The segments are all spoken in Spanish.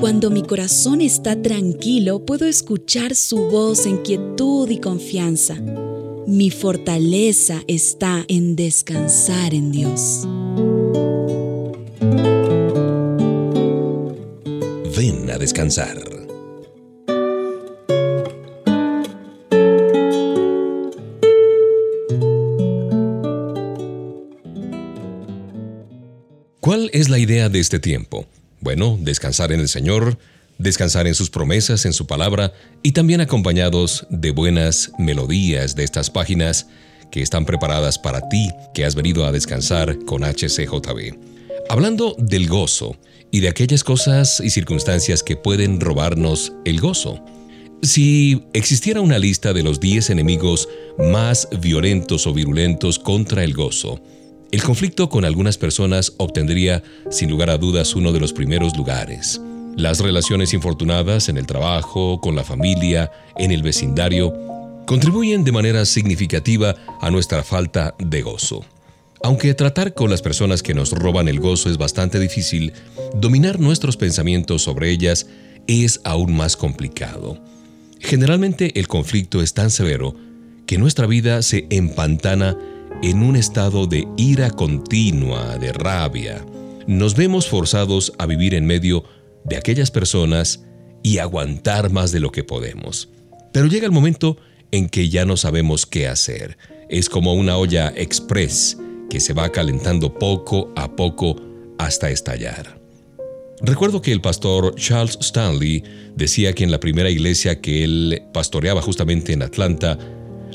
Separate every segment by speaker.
Speaker 1: Cuando mi corazón está tranquilo, puedo escuchar su voz en quietud y confianza. Mi fortaleza está en descansar en Dios.
Speaker 2: Ven a descansar. ¿Cuál es la idea de este tiempo? Bueno, descansar en el Señor, descansar en sus promesas, en su palabra, y también acompañados de buenas melodías de estas páginas que están preparadas para ti, que has venido a descansar con HCJB. Hablando del gozo y de aquellas cosas y circunstancias que pueden robarnos el gozo. Si existiera una lista de los 10 enemigos más violentos o virulentos contra el gozo, el conflicto con algunas personas obtendría, sin lugar a dudas, uno de los primeros lugares. Las relaciones infortunadas en el trabajo, con la familia, en el vecindario, contribuyen de manera significativa a nuestra falta de gozo. Aunque tratar con las personas que nos roban el gozo es bastante difícil, dominar nuestros pensamientos sobre ellas es aún más complicado. Generalmente el conflicto es tan severo que nuestra vida se empantana en un estado de ira continua, de rabia. Nos vemos forzados a vivir en medio de aquellas personas y aguantar más de lo que podemos. Pero llega el momento en que ya no sabemos qué hacer. Es como una olla express que se va calentando poco a poco hasta estallar. Recuerdo que el pastor Charles Stanley decía que en la primera iglesia que él pastoreaba justamente en Atlanta,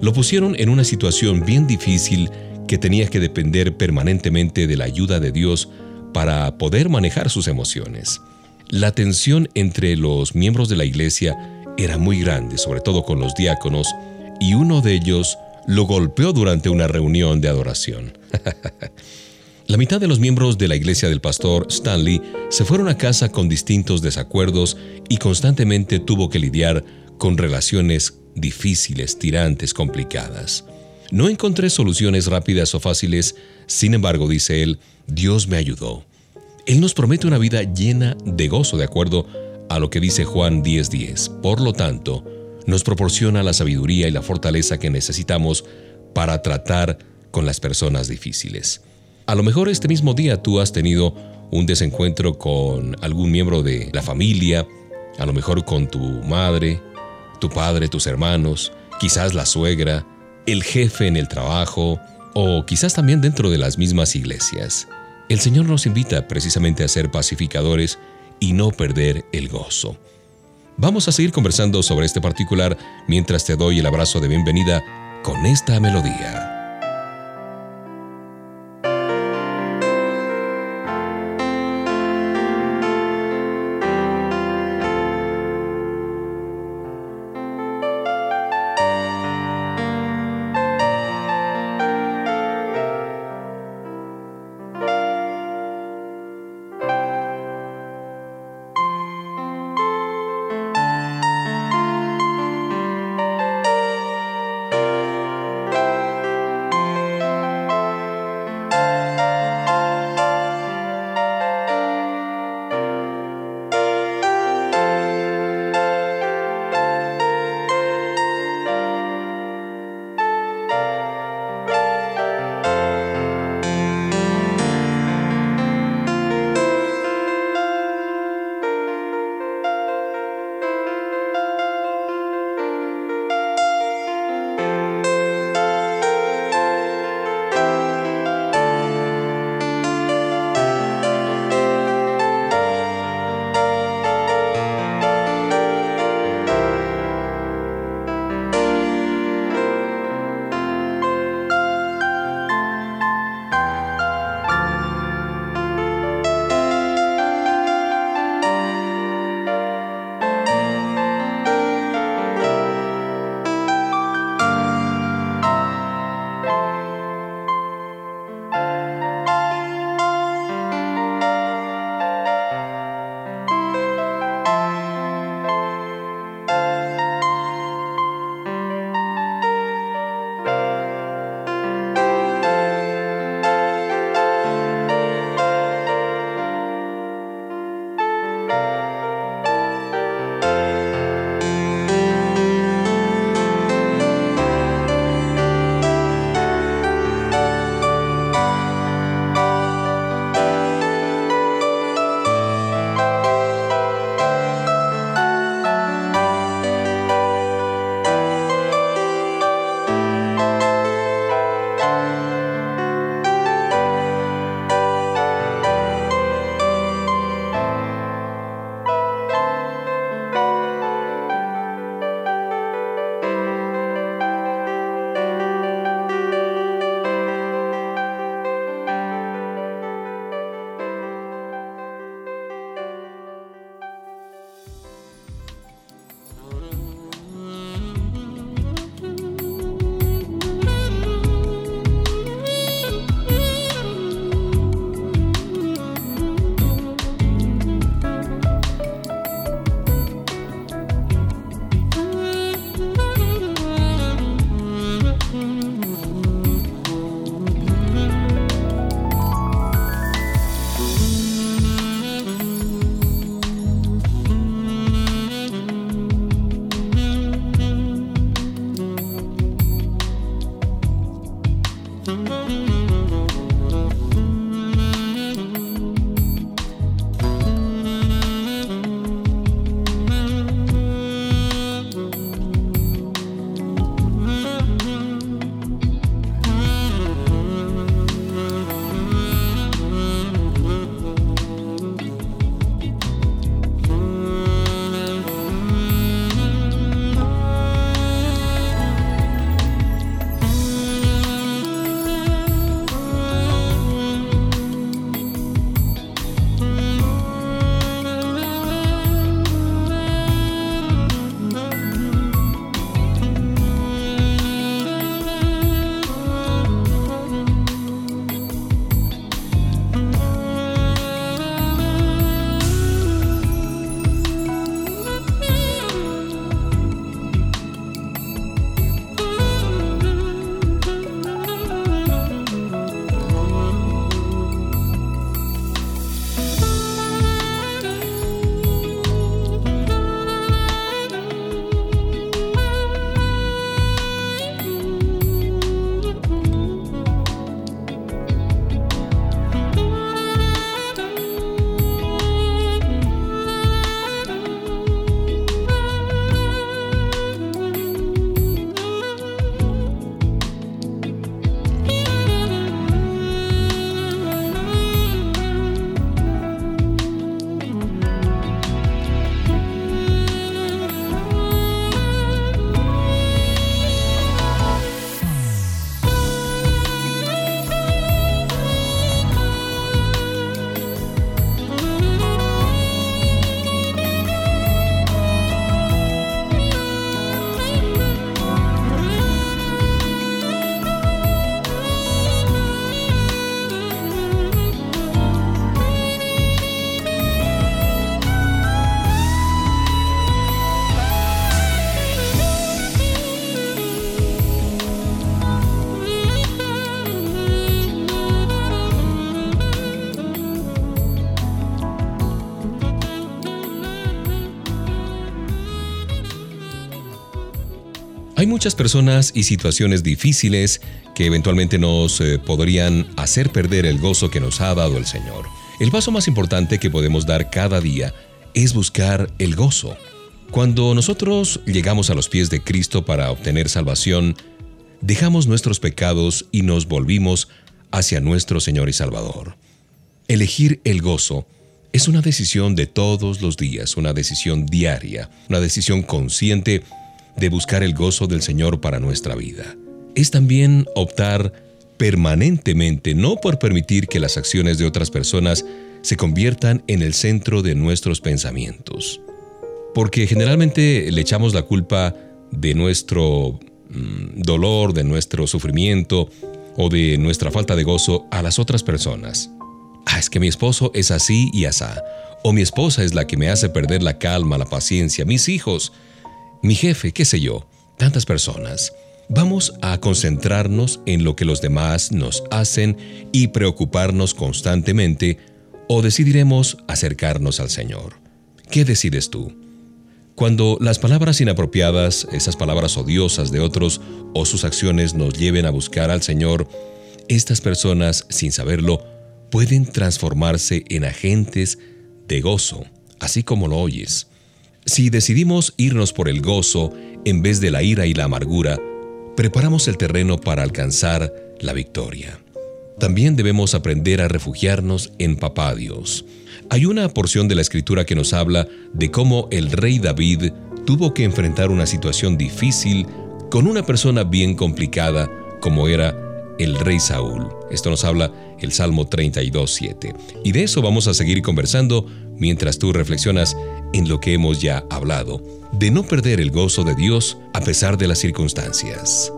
Speaker 2: lo pusieron en una situación bien difícil que tenía que depender permanentemente de la ayuda de Dios para poder manejar sus emociones. La tensión entre los miembros de la iglesia era muy grande, sobre todo con los diáconos, y uno de ellos lo golpeó durante una reunión de adoración. la mitad de los miembros de la iglesia del pastor Stanley se fueron a casa con distintos desacuerdos y constantemente tuvo que lidiar con relaciones difíciles, tirantes, complicadas. No encontré soluciones rápidas o fáciles, sin embargo, dice él, Dios me ayudó. Él nos promete una vida llena de gozo, de acuerdo a lo que dice Juan 10:10. Por lo tanto, nos proporciona la sabiduría y la fortaleza que necesitamos para tratar con las personas difíciles. A lo mejor este mismo día tú has tenido un desencuentro con algún miembro de la familia, a lo mejor con tu madre, tu padre, tus hermanos, quizás la suegra, el jefe en el trabajo o quizás también dentro de las mismas iglesias. El Señor nos invita precisamente a ser pacificadores y no perder el gozo. Vamos a seguir conversando sobre este particular mientras te doy el abrazo de bienvenida con esta melodía. Muchas personas y situaciones difíciles que eventualmente nos eh, podrían hacer perder el gozo que nos ha dado el Señor. El paso más importante que podemos dar cada día es buscar el gozo. Cuando nosotros llegamos a los pies de Cristo para obtener salvación, dejamos nuestros pecados y nos volvimos hacia nuestro Señor y Salvador. Elegir el gozo es una decisión de todos los días, una decisión diaria, una decisión consciente de buscar el gozo del Señor para nuestra vida. Es también optar permanentemente no por permitir que las acciones de otras personas se conviertan en el centro de nuestros pensamientos. Porque generalmente le echamos la culpa de nuestro mm, dolor, de nuestro sufrimiento o de nuestra falta de gozo a las otras personas. Ah, es que mi esposo es así y asá. O mi esposa es la que me hace perder la calma, la paciencia, mis hijos, mi jefe, qué sé yo, tantas personas. Vamos a concentrarnos en lo que los demás nos hacen y preocuparnos constantemente o decidiremos acercarnos al Señor. ¿Qué decides tú? Cuando las palabras inapropiadas, esas palabras odiosas de otros o sus acciones nos lleven a buscar al Señor, estas personas, sin saberlo, pueden transformarse en agentes de gozo, así como lo oyes. Si decidimos irnos por el gozo en vez de la ira y la amargura, preparamos el terreno para alcanzar la victoria. También debemos aprender a refugiarnos en Papá Dios. Hay una porción de la escritura que nos habla de cómo el rey David tuvo que enfrentar una situación difícil con una persona bien complicada como era el rey Saúl. Esto nos habla el Salmo 32.7. Y de eso vamos a seguir conversando mientras tú reflexionas en lo que hemos ya hablado, de no perder el gozo de Dios a pesar de las circunstancias.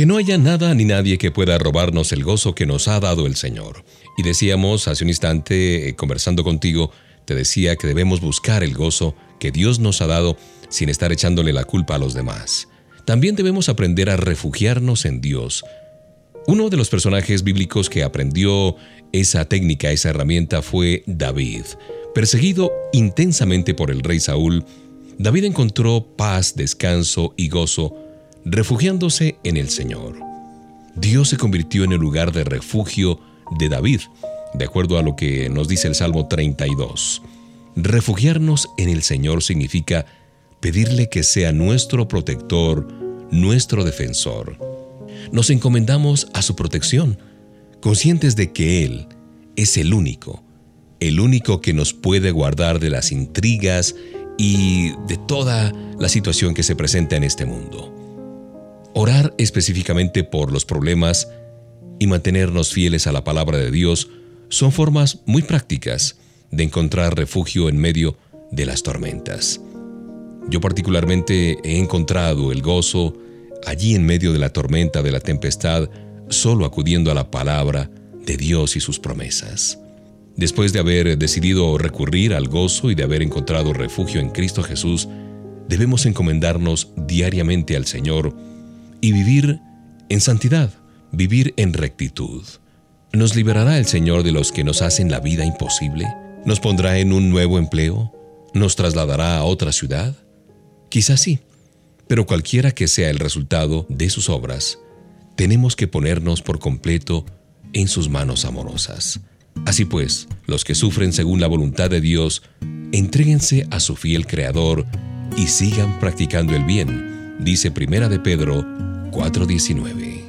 Speaker 2: Que no haya nada ni nadie que pueda robarnos el gozo que nos ha dado el Señor. Y decíamos hace un instante, eh, conversando contigo, te decía que debemos buscar el gozo que Dios nos ha dado sin estar echándole la culpa a los demás. También debemos aprender a refugiarnos en Dios. Uno de los personajes bíblicos que aprendió esa técnica, esa herramienta fue David. Perseguido intensamente por el rey Saúl, David encontró paz, descanso y gozo refugiándose en el Señor. Dios se convirtió en el lugar de refugio de David, de acuerdo a lo que nos dice el Salmo 32. Refugiarnos en el Señor significa pedirle que sea nuestro protector, nuestro defensor. Nos encomendamos a su protección, conscientes de que Él es el único, el único que nos puede guardar de las intrigas y de toda la situación que se presenta en este mundo. Orar específicamente por los problemas y mantenernos fieles a la palabra de Dios son formas muy prácticas de encontrar refugio en medio de las tormentas. Yo particularmente he encontrado el gozo allí en medio de la tormenta, de la tempestad, solo acudiendo a la palabra de Dios y sus promesas. Después de haber decidido recurrir al gozo y de haber encontrado refugio en Cristo Jesús, debemos encomendarnos diariamente al Señor y vivir en santidad, vivir en rectitud. ¿Nos liberará el Señor de los que nos hacen la vida imposible? ¿Nos pondrá en un nuevo empleo? ¿Nos trasladará a otra ciudad? Quizás sí, pero cualquiera que sea el resultado de sus obras, tenemos que ponernos por completo en sus manos amorosas. Así pues, los que sufren según la voluntad de Dios, entréguense a su fiel Creador y sigan practicando el bien, dice Primera de Pedro 4:19.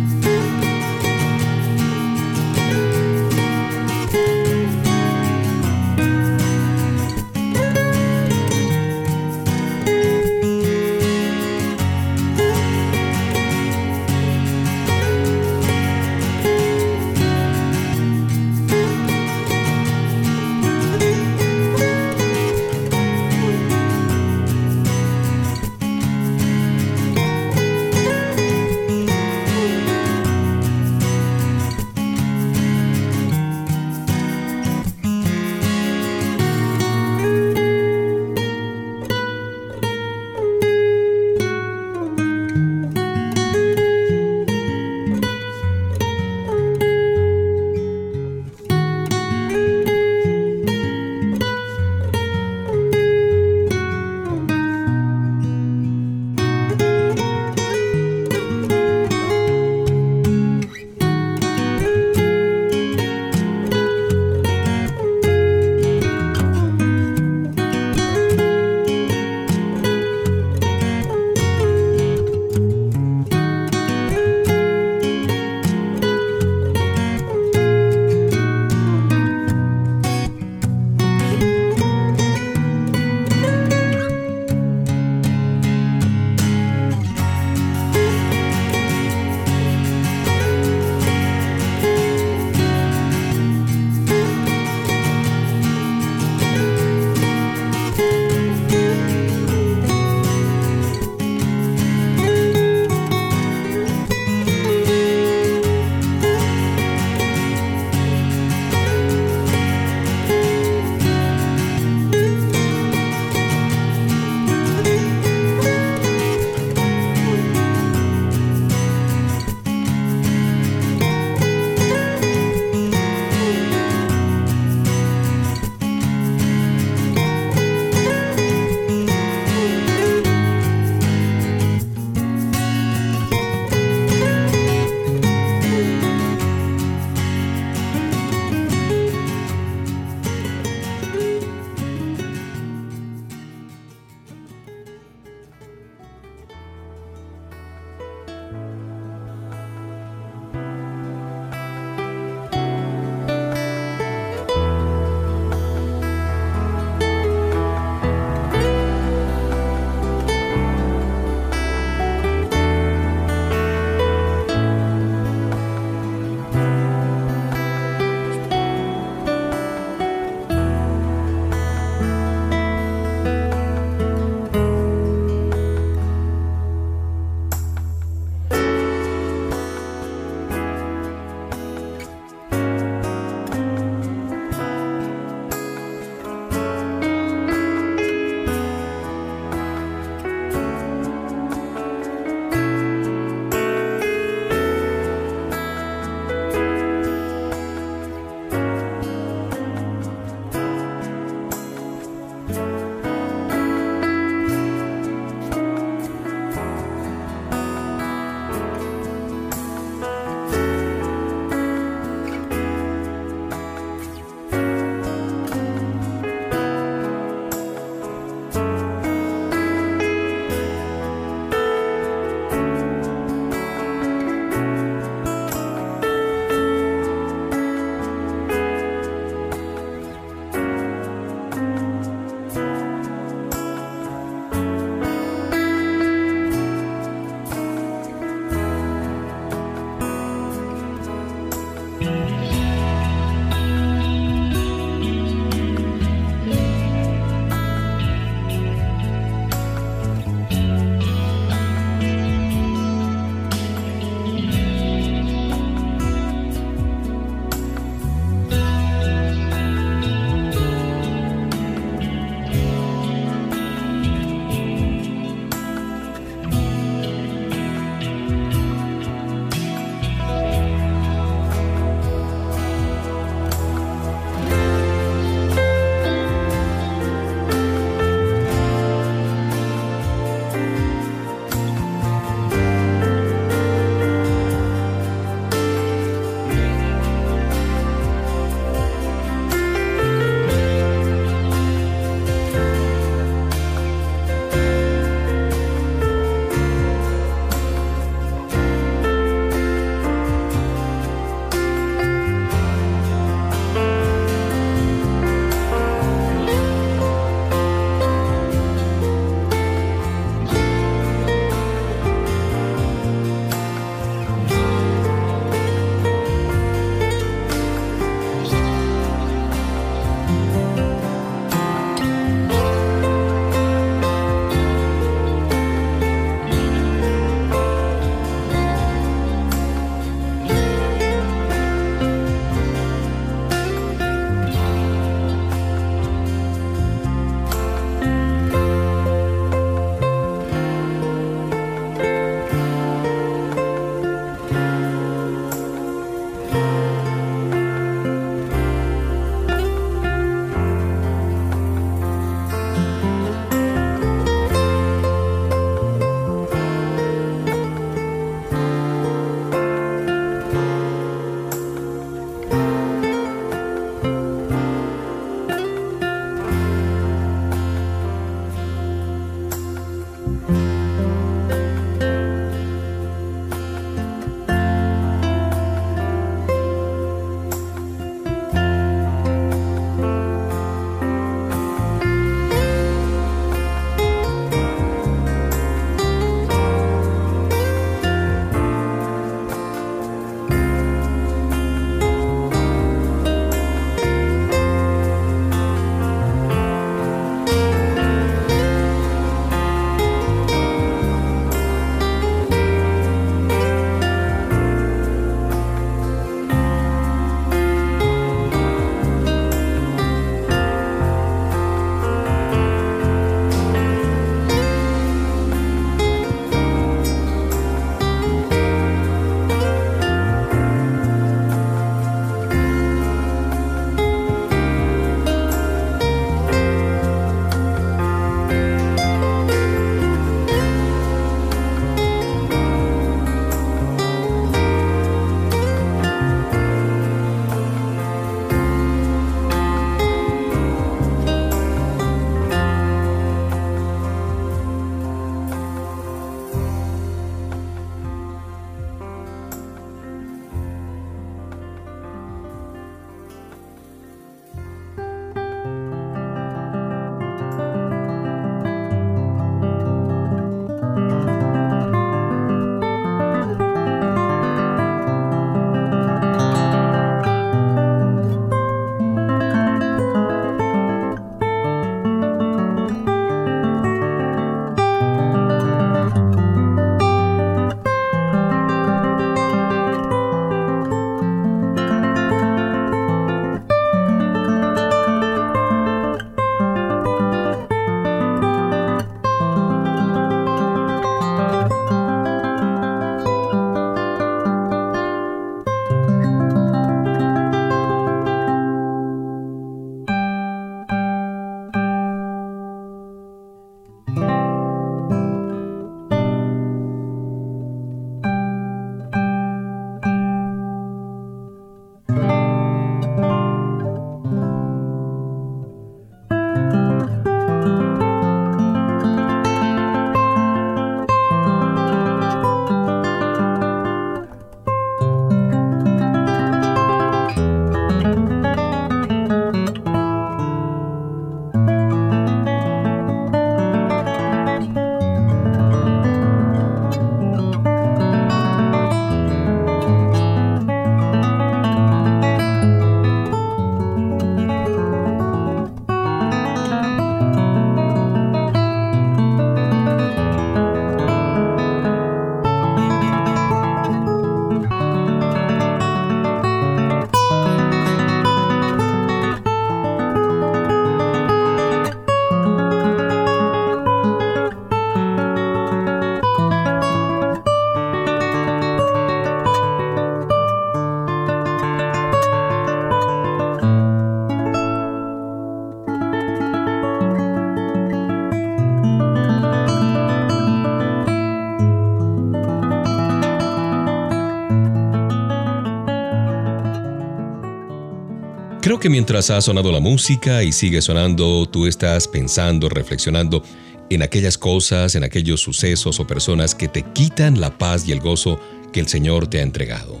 Speaker 2: Que mientras ha sonado la música y sigue sonando, tú estás pensando, reflexionando en aquellas cosas, en aquellos sucesos o personas que te quitan la paz y el gozo que el Señor te ha entregado.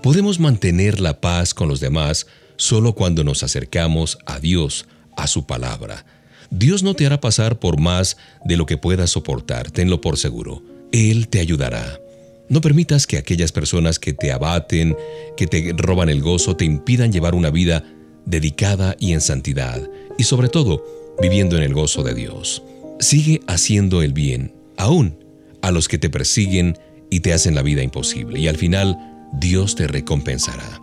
Speaker 2: Podemos mantener la paz con los demás solo cuando nos acercamos a Dios, a su palabra. Dios no te hará pasar por más de lo que puedas soportar, tenlo por seguro. Él te ayudará. No permitas que aquellas personas que te abaten, que te roban el gozo, te impidan llevar una vida dedicada y en santidad, y sobre todo, viviendo en el gozo de Dios. Sigue haciendo el bien, aún a los que te persiguen y te hacen la vida imposible, y al final Dios te recompensará.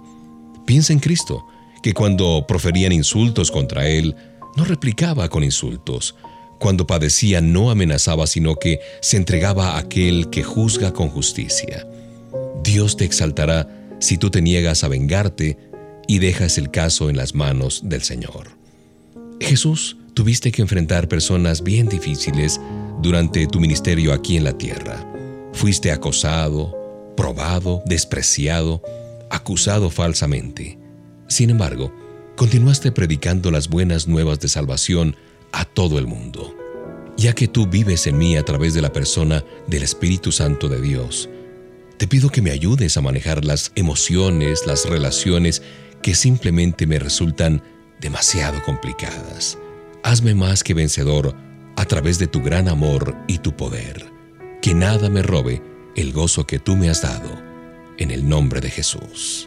Speaker 2: Piensa en Cristo, que cuando proferían insultos contra Él, no replicaba con insultos. Cuando padecía no amenazaba, sino que se entregaba a aquel que juzga con justicia. Dios te exaltará si tú te niegas a vengarte y dejas el caso en las manos del Señor. Jesús, tuviste que enfrentar personas bien difíciles durante tu ministerio aquí en la tierra. Fuiste acosado, probado, despreciado, acusado falsamente. Sin embargo, continuaste predicando las buenas nuevas de salvación a todo el mundo. Ya que tú vives en mí a través de la persona del Espíritu Santo de Dios, te pido que me ayudes a manejar las emociones, las relaciones que simplemente me resultan demasiado complicadas. Hazme más que vencedor a través de tu gran amor y tu poder. Que nada me robe el gozo que tú me has dado. En el nombre de Jesús.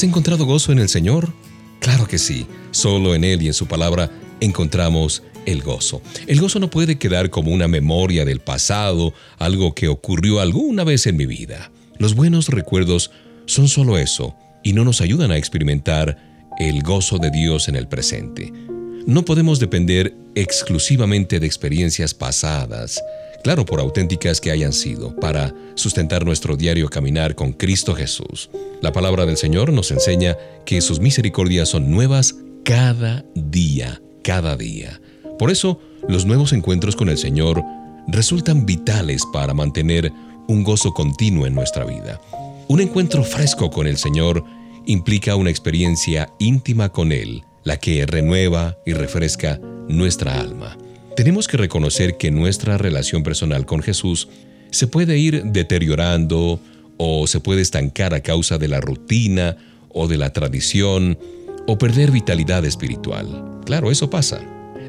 Speaker 2: ¿Has encontrado gozo en el Señor? Claro que sí, solo en Él y en su palabra encontramos el gozo. El gozo no puede quedar como una memoria del pasado, algo que ocurrió alguna vez en mi vida. Los buenos recuerdos son solo eso y no nos ayudan a experimentar el gozo de Dios en el presente. No podemos depender exclusivamente de experiencias pasadas, claro por auténticas que hayan sido, para sustentar nuestro diario caminar con Cristo Jesús. La palabra del Señor nos enseña que sus misericordias son nuevas cada día, cada día. Por eso, los nuevos encuentros con el Señor resultan vitales para mantener un gozo continuo en nuestra vida. Un encuentro fresco con el Señor implica una experiencia íntima con Él, la que renueva y refresca nuestra alma. Tenemos que reconocer que nuestra relación personal con Jesús se puede ir deteriorando o se puede estancar a causa de la rutina o de la tradición o perder vitalidad espiritual. Claro, eso pasa.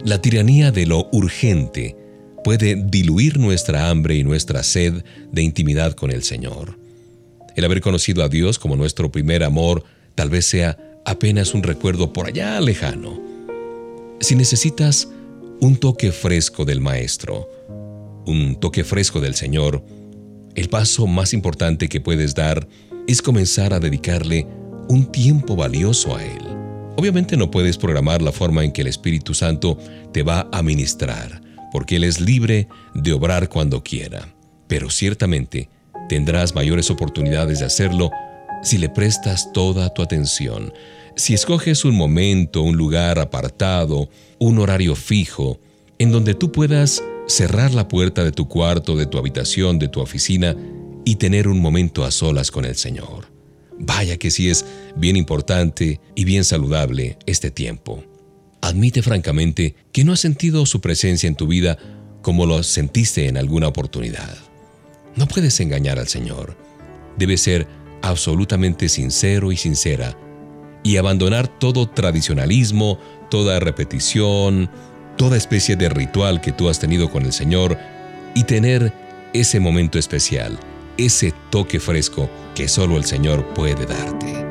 Speaker 2: La tiranía de lo urgente puede diluir nuestra hambre y nuestra sed de intimidad con el Señor. El haber conocido a Dios como nuestro primer amor tal vez sea apenas un recuerdo por allá lejano. Si necesitas un toque fresco del Maestro, un toque fresco del Señor, el paso más importante que puedes dar es comenzar a dedicarle un tiempo valioso a Él. Obviamente no puedes programar la forma en que el Espíritu Santo te va a ministrar, porque Él es libre de obrar cuando quiera. Pero ciertamente tendrás mayores oportunidades de hacerlo si le prestas toda tu atención, si escoges un momento, un lugar apartado, un horario fijo, en donde tú puedas cerrar la puerta de tu cuarto, de tu habitación, de tu oficina y tener un momento a solas con el Señor. Vaya que sí es bien importante y bien saludable este tiempo. Admite francamente que no has sentido su presencia en tu vida como lo sentiste en alguna oportunidad. No puedes engañar al Señor. Debes ser absolutamente sincero y sincera y abandonar todo tradicionalismo, toda repetición, toda especie de ritual que tú has tenido con el Señor y tener ese momento especial, ese toque fresco que solo el Señor puede darte.